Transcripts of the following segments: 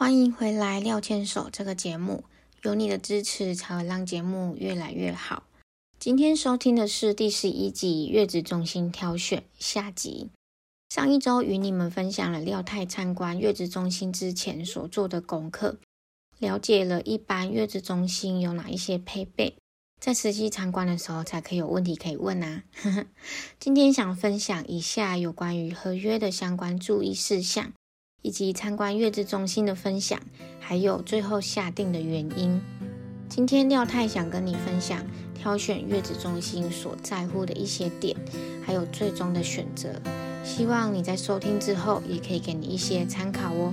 欢迎回来《廖牵手》这个节目，有你的支持才会让节目越来越好。今天收听的是第十一集月子中心挑选下集。上一周与你们分享了廖太参观月子中心之前所做的功课，了解了一般月子中心有哪一些配备，在实际参观的时候才可以有问题可以问啊。今天想分享一下有关于合约的相关注意事项，以及参观月子中心的分享，还有最后下定的原因。今天廖太想跟你分享挑选月子中心所在乎的一些点，还有最终的选择。希望你在收听之后，也可以给你一些参考哦。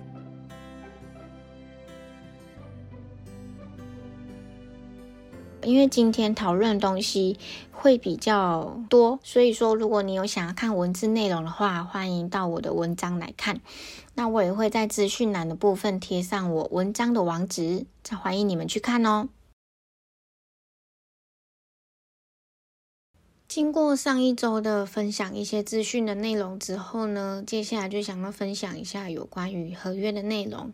因为今天讨论的东西会比较多，所以说如果你有想要看文字内容的话，欢迎到我的文章来看。那我也会在资讯栏的部分贴上我文章的网址，再欢迎你们去看哦。经过上一周的分享一些资讯的内容之后呢，接下来就想要分享一下有关于合约的内容。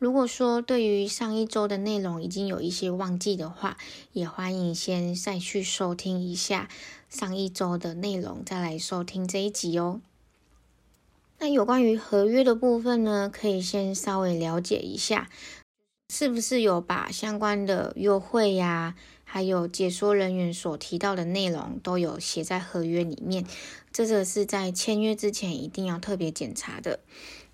如果说对于上一周的内容已经有一些忘记的话，也欢迎先再去收听一下上一周的内容，再来收听这一集哦。那有关于合约的部分呢，可以先稍微了解一下，是不是有把相关的优惠呀，还有解说人员所提到的内容都有写在合约里面？这个是在签约之前一定要特别检查的。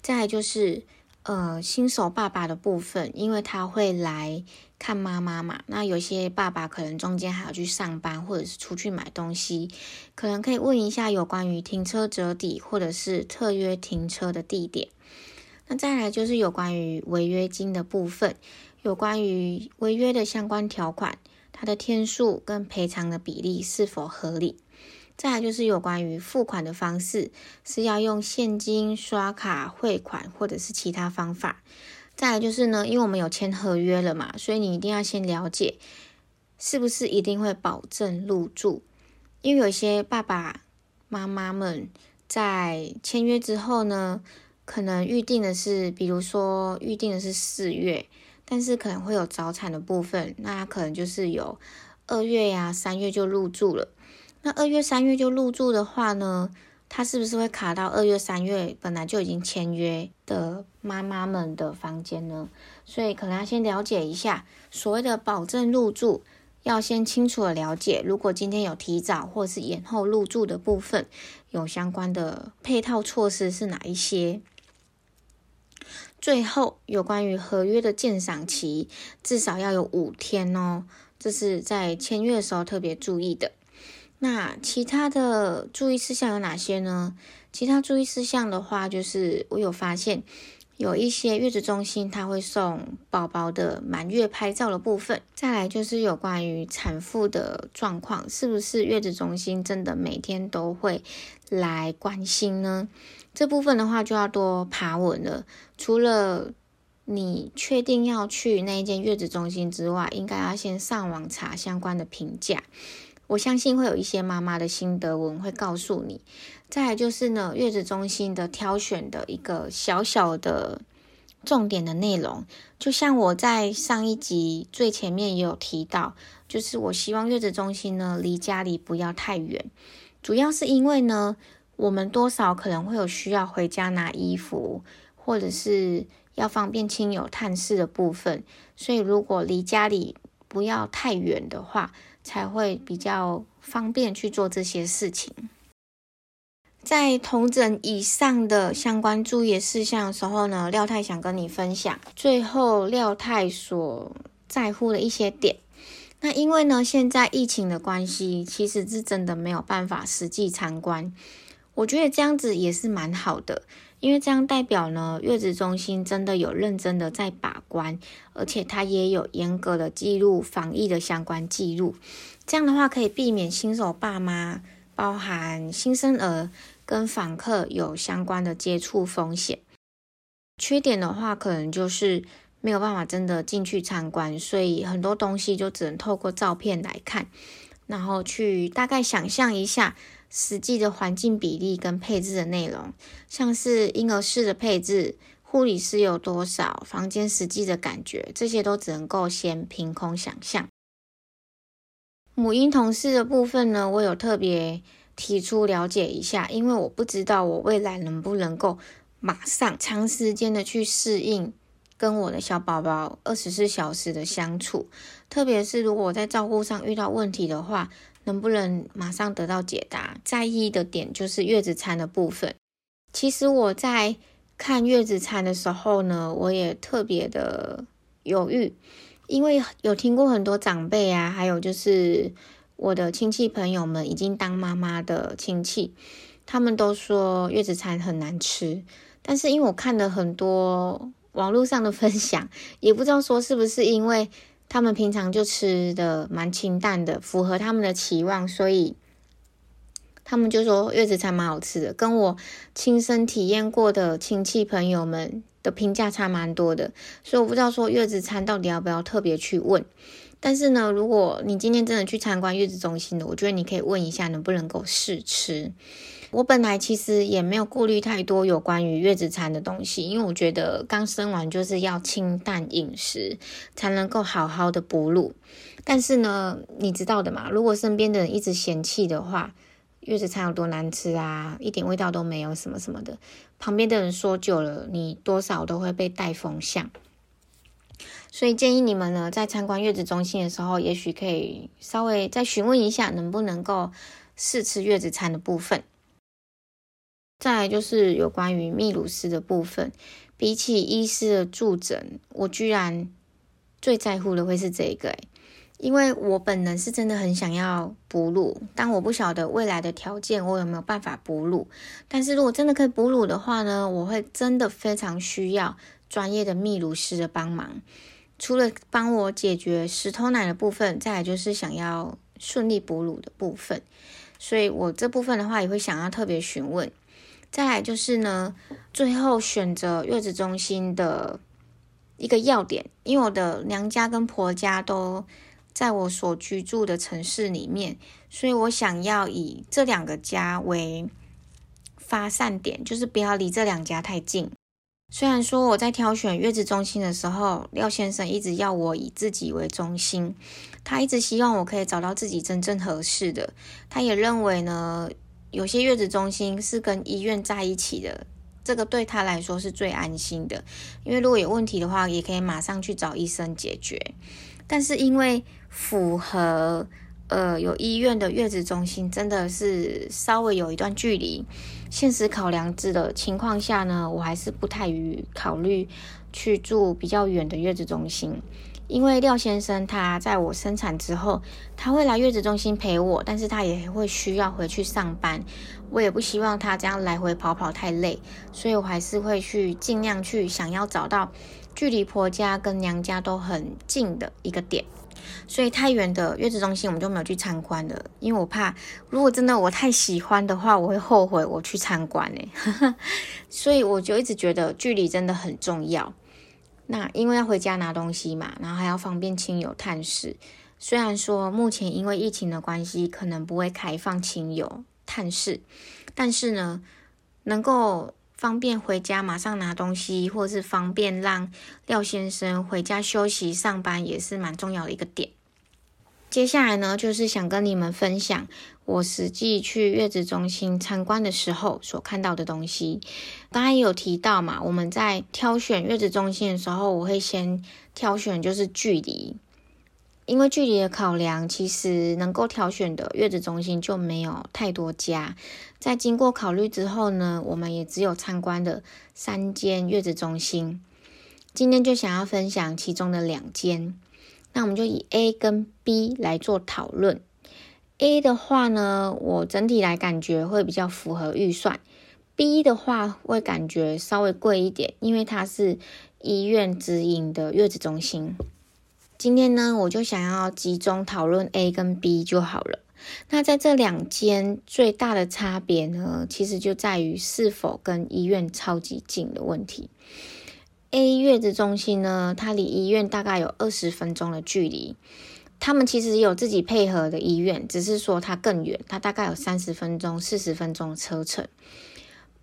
再就是。呃，新手爸爸的部分，因为他会来看妈妈嘛，那有些爸爸可能中间还要去上班，或者是出去买东西，可能可以问一下有关于停车折抵或者是特约停车的地点。那再来就是有关于违约金的部分，有关于违约的相关条款，它的天数跟赔偿的比例是否合理。再来就是有关于付款的方式，是要用现金、刷卡、汇款，或者是其他方法。再来就是呢，因为我们有签合约了嘛，所以你一定要先了解，是不是一定会保证入住。因为有些爸爸妈妈们在签约之后呢，可能预定的是，比如说预定的是四月，但是可能会有早产的部分，那可能就是有二月呀、三月就入住了。那二月、三月就入住的话呢，他是不是会卡到二月、三月本来就已经签约的妈妈们的房间呢？所以可能要先了解一下所谓的保证入住，要先清楚的了解。如果今天有提早或是延后入住的部分，有相关的配套措施是哪一些？最后，有关于合约的鉴赏期，至少要有五天哦，这是在签约的时候特别注意的。那其他的注意事项有哪些呢？其他注意事项的话，就是我有发现有一些月子中心它会送宝宝的满月拍照的部分。再来就是有关于产妇的状况，是不是月子中心真的每天都会来关心呢？这部分的话就要多爬文了。除了你确定要去那一间月子中心之外，应该要先上网查相关的评价。我相信会有一些妈妈的心得文会告诉你。再来就是呢，月子中心的挑选的一个小小的重点的内容，就像我在上一集最前面也有提到，就是我希望月子中心呢离家里不要太远，主要是因为呢，我们多少可能会有需要回家拿衣服，或者是要方便亲友探视的部分，所以如果离家里不要太远的话。才会比较方便去做这些事情。在同诊以上的相关注意事项的时候呢，廖太想跟你分享最后廖太所在乎的一些点。那因为呢，现在疫情的关系，其实是真的没有办法实际参观。我觉得这样子也是蛮好的，因为这样代表呢，月子中心真的有认真的在把关，而且它也有严格的记录防疫的相关记录。这样的话，可以避免新手爸妈，包含新生儿跟访客有相关的接触风险。缺点的话，可能就是。没有办法真的进去参观，所以很多东西就只能透过照片来看，然后去大概想象一下实际的环境比例跟配置的内容，像是婴儿室的配置、护理师有多少、房间实际的感觉，这些都只能够先凭空想象。母婴同事的部分呢，我有特别提出了解一下，因为我不知道我未来能不能够马上长时间的去适应。跟我的小宝宝二十四小时的相处，特别是如果我在照顾上遇到问题的话，能不能马上得到解答？在意的点就是月子餐的部分。其实我在看月子餐的时候呢，我也特别的犹豫，因为有听过很多长辈啊，还有就是我的亲戚朋友们已经当妈妈的亲戚，他们都说月子餐很难吃，但是因为我看了很多。网络上的分享 也不知道说是不是因为他们平常就吃的蛮清淡的，符合他们的期望，所以他们就说月子餐蛮好吃的，跟我亲身体验过的亲戚朋友们的评价差蛮多的，所以我不知道说月子餐到底要不要特别去问。但是呢，如果你今天真的去参观月子中心的，我觉得你可以问一下能不能够试吃。我本来其实也没有顾虑太多有关于月子餐的东西，因为我觉得刚生完就是要清淡饮食，才能够好好的哺乳。但是呢，你知道的嘛，如果身边的人一直嫌弃的话，月子餐有多难吃啊，一点味道都没有什么什么的，旁边的人说久了，你多少都会被带风向。所以建议你们呢，在参观月子中心的时候，也许可以稍微再询问一下，能不能够试吃月子餐的部分。再来就是有关于泌乳师的部分，比起医师的助诊，我居然最在乎的会是这个因为我本人是真的很想要哺乳，但我不晓得未来的条件我有没有办法哺乳。但是如果真的可以哺乳的话呢，我会真的非常需要专业的泌乳师的帮忙，除了帮我解决石头奶的部分，再来就是想要顺利哺乳的部分，所以我这部分的话也会想要特别询问。再来就是呢，最后选择月子中心的一个要点，因为我的娘家跟婆家都在我所居住的城市里面，所以我想要以这两个家为发散点，就是不要离这两家太近。虽然说我在挑选月子中心的时候，廖先生一直要我以自己为中心，他一直希望我可以找到自己真正合适的，他也认为呢。有些月子中心是跟医院在一起的，这个对他来说是最安心的，因为如果有问题的话，也可以马上去找医生解决。但是因为符合呃有医院的月子中心，真的是稍微有一段距离，现实考量之的情况下呢，我还是不太于考虑去住比较远的月子中心。因为廖先生他在我生产之后，他会来月子中心陪我，但是他也会需要回去上班。我也不希望他这样来回跑跑太累，所以我还是会去尽量去想要找到距离婆家跟娘家都很近的一个点。所以太远的月子中心我们就没有去参观的，因为我怕如果真的我太喜欢的话，我会后悔我去参观呢。所以我就一直觉得距离真的很重要。那因为要回家拿东西嘛，然后还要方便亲友探视。虽然说目前因为疫情的关系，可能不会开放亲友探视，但是呢，能够方便回家马上拿东西，或是方便让廖先生回家休息上班，也是蛮重要的一个点。接下来呢，就是想跟你们分享我实际去月子中心参观的时候所看到的东西。刚才有提到嘛，我们在挑选月子中心的时候，我会先挑选就是距离，因为距离的考量，其实能够挑选的月子中心就没有太多家。在经过考虑之后呢，我们也只有参观的三间月子中心。今天就想要分享其中的两间。那我们就以 A 跟 B 来做讨论。A 的话呢，我整体来感觉会比较符合预算；B 的话会感觉稍微贵一点，因为它是医院直营的月子中心。今天呢，我就想要集中讨论 A 跟 B 就好了。那在这两间最大的差别呢，其实就在于是否跟医院超级近的问题。A 月子中心呢，它离医院大概有二十分钟的距离。他们其实有自己配合的医院，只是说它更远，它大概有三十分钟、四十分钟的车程。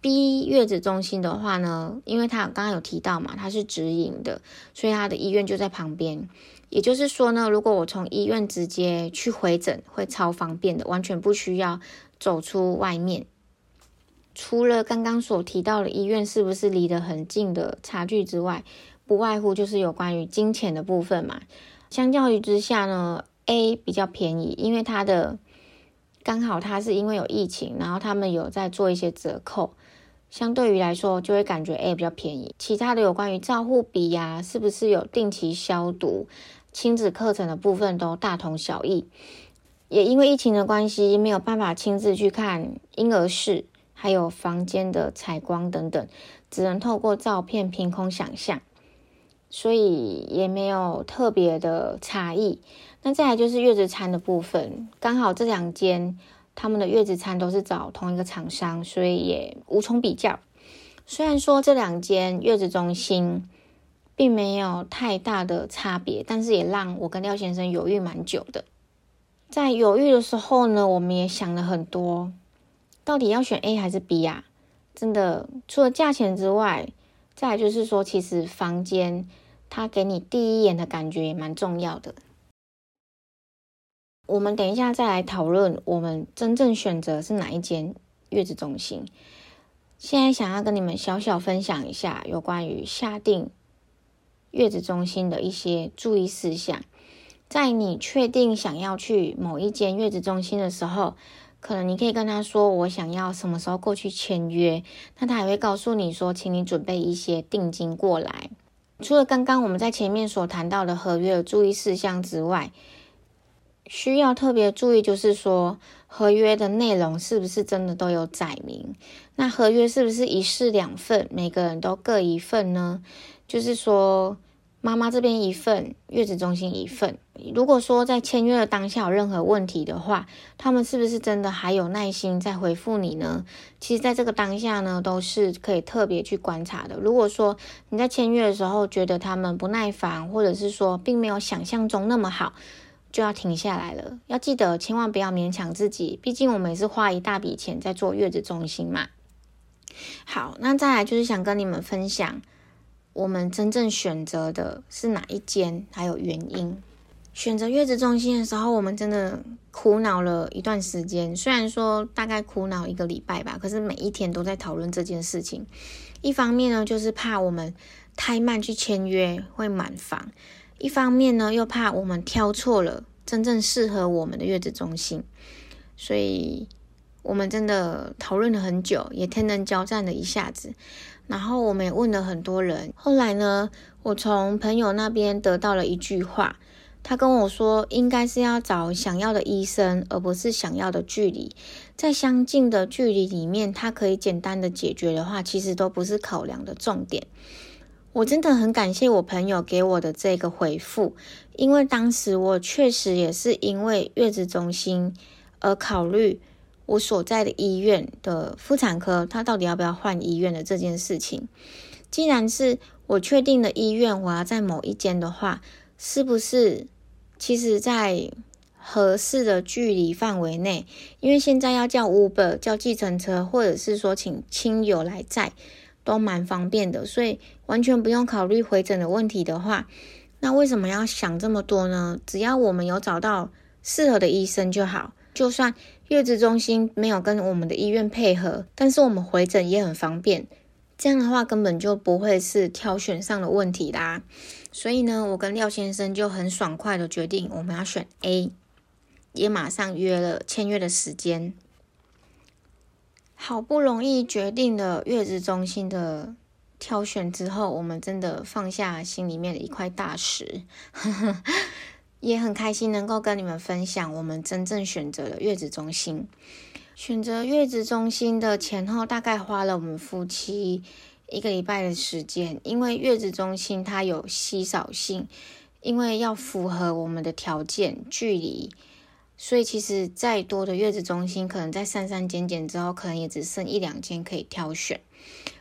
B 月子中心的话呢，因为它刚刚有提到嘛，它是直营的，所以它的医院就在旁边。也就是说呢，如果我从医院直接去回诊，会超方便的，完全不需要走出外面。除了刚刚所提到的医院是不是离得很近的差距之外，不外乎就是有关于金钱的部分嘛。相较于之下呢，A 比较便宜，因为它的刚好它是因为有疫情，然后他们有在做一些折扣，相对于来说就会感觉 A 比较便宜。其他的有关于照护比呀，是不是有定期消毒、亲子课程的部分都大同小异。也因为疫情的关系，没有办法亲自去看婴儿室，还有房间的采光等等，只能透过照片凭空想象。所以也没有特别的差异。那再来就是月子餐的部分，刚好这两间他们的月子餐都是找同一个厂商，所以也无从比较。虽然说这两间月子中心并没有太大的差别，但是也让我跟廖先生犹豫蛮久的。在犹豫的时候呢，我们也想了很多，到底要选 A 还是 B 呀？真的，除了价钱之外，再就是说，其实房间。它给你第一眼的感觉也蛮重要的。我们等一下再来讨论，我们真正选择是哪一间月子中心。现在想要跟你们小小分享一下有关于下定月子中心的一些注意事项。在你确定想要去某一间月子中心的时候，可能你可以跟他说：“我想要什么时候过去签约。”那他也会告诉你说：“请你准备一些定金过来。”除了刚刚我们在前面所谈到的合约的注意事项之外，需要特别注意就是说，合约的内容是不是真的都有载明？那合约是不是一式两份，每个人都各一份呢？就是说。妈妈这边一份，月子中心一份。如果说在签约的当下有任何问题的话，他们是不是真的还有耐心在回复你呢？其实，在这个当下呢，都是可以特别去观察的。如果说你在签约的时候觉得他们不耐烦，或者是说并没有想象中那么好，就要停下来了。要记得，千万不要勉强自己，毕竟我们也是花一大笔钱在做月子中心嘛。好，那再来就是想跟你们分享。我们真正选择的是哪一间，还有原因。选择月子中心的时候，我们真的苦恼了一段时间。虽然说大概苦恼一个礼拜吧，可是每一天都在讨论这件事情。一方面呢，就是怕我们太慢去签约会满房；一方面呢，又怕我们挑错了真正适合我们的月子中心。所以，我们真的讨论了很久，也天人交战了一下子。然后我们也问了很多人，后来呢，我从朋友那边得到了一句话，他跟我说，应该是要找想要的医生，而不是想要的距离。在相近的距离里面，他可以简单的解决的话，其实都不是考量的重点。我真的很感谢我朋友给我的这个回复，因为当时我确实也是因为月子中心而考虑。我所在的医院的妇产科，他到底要不要换医院的这件事情？既然是我确定的医院，我要在某一间的话，是不是其实在合适的距离范围内？因为现在要叫 Uber 叫计程车，或者是说请亲友来载，都蛮方便的，所以完全不用考虑回诊的问题的话，那为什么要想这么多呢？只要我们有找到适合的医生就好，就算。月子中心没有跟我们的医院配合，但是我们回诊也很方便。这样的话根本就不会是挑选上的问题啦。所以呢，我跟廖先生就很爽快的决定我们要选 A，也马上约了签约的时间。好不容易决定了月子中心的挑选之后，我们真的放下心里面的一块大石。也很开心能够跟你们分享我们真正选择了月子中心。选择月子中心的前后大概花了我们夫妻一个礼拜的时间，因为月子中心它有稀少性，因为要符合我们的条件距离，所以其实再多的月子中心，可能在三三减减之后，可能也只剩一两间可以挑选。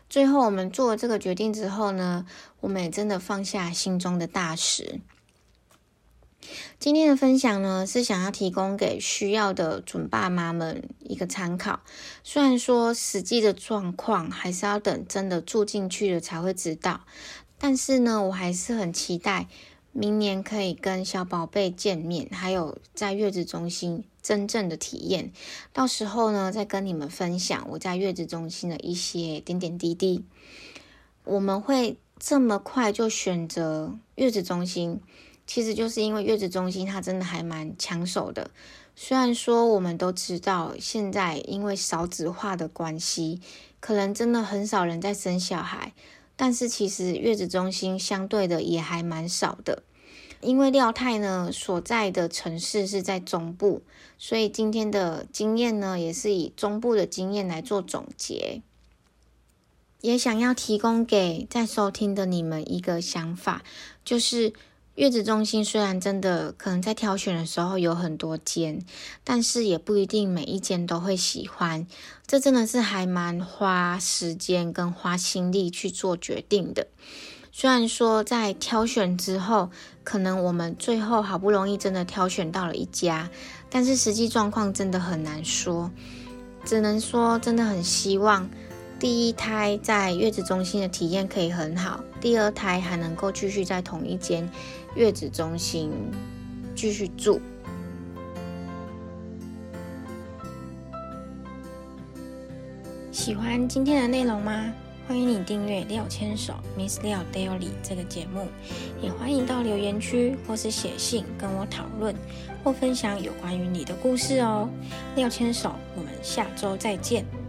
最后我们做了这个决定之后呢，我们也真的放下心中的大石。今天的分享呢，是想要提供给需要的准爸妈们一个参考。虽然说实际的状况还是要等真的住进去了才会知道，但是呢，我还是很期待明年可以跟小宝贝见面，还有在月子中心真正的体验。到时候呢，再跟你们分享我在月子中心的一些点点滴滴。我们会这么快就选择月子中心？其实就是因为月子中心它真的还蛮抢手的，虽然说我们都知道现在因为少子化的关系，可能真的很少人在生小孩，但是其实月子中心相对的也还蛮少的。因为廖太呢所在的城市是在中部，所以今天的经验呢也是以中部的经验来做总结，也想要提供给在收听的你们一个想法，就是。月子中心虽然真的可能在挑选的时候有很多间，但是也不一定每一间都会喜欢。这真的是还蛮花时间跟花心力去做决定的。虽然说在挑选之后，可能我们最后好不容易真的挑选到了一家，但是实际状况真的很难说。只能说真的很希望第一胎在月子中心的体验可以很好，第二胎还能够继续在同一间。月子中心继续住。喜欢今天的内容吗？欢迎你订阅廖牵手 Miss 廖 Daily 这个节目，也欢迎到留言区或是写信跟我讨论或分享有关于你的故事哦。廖牵手，我们下周再见。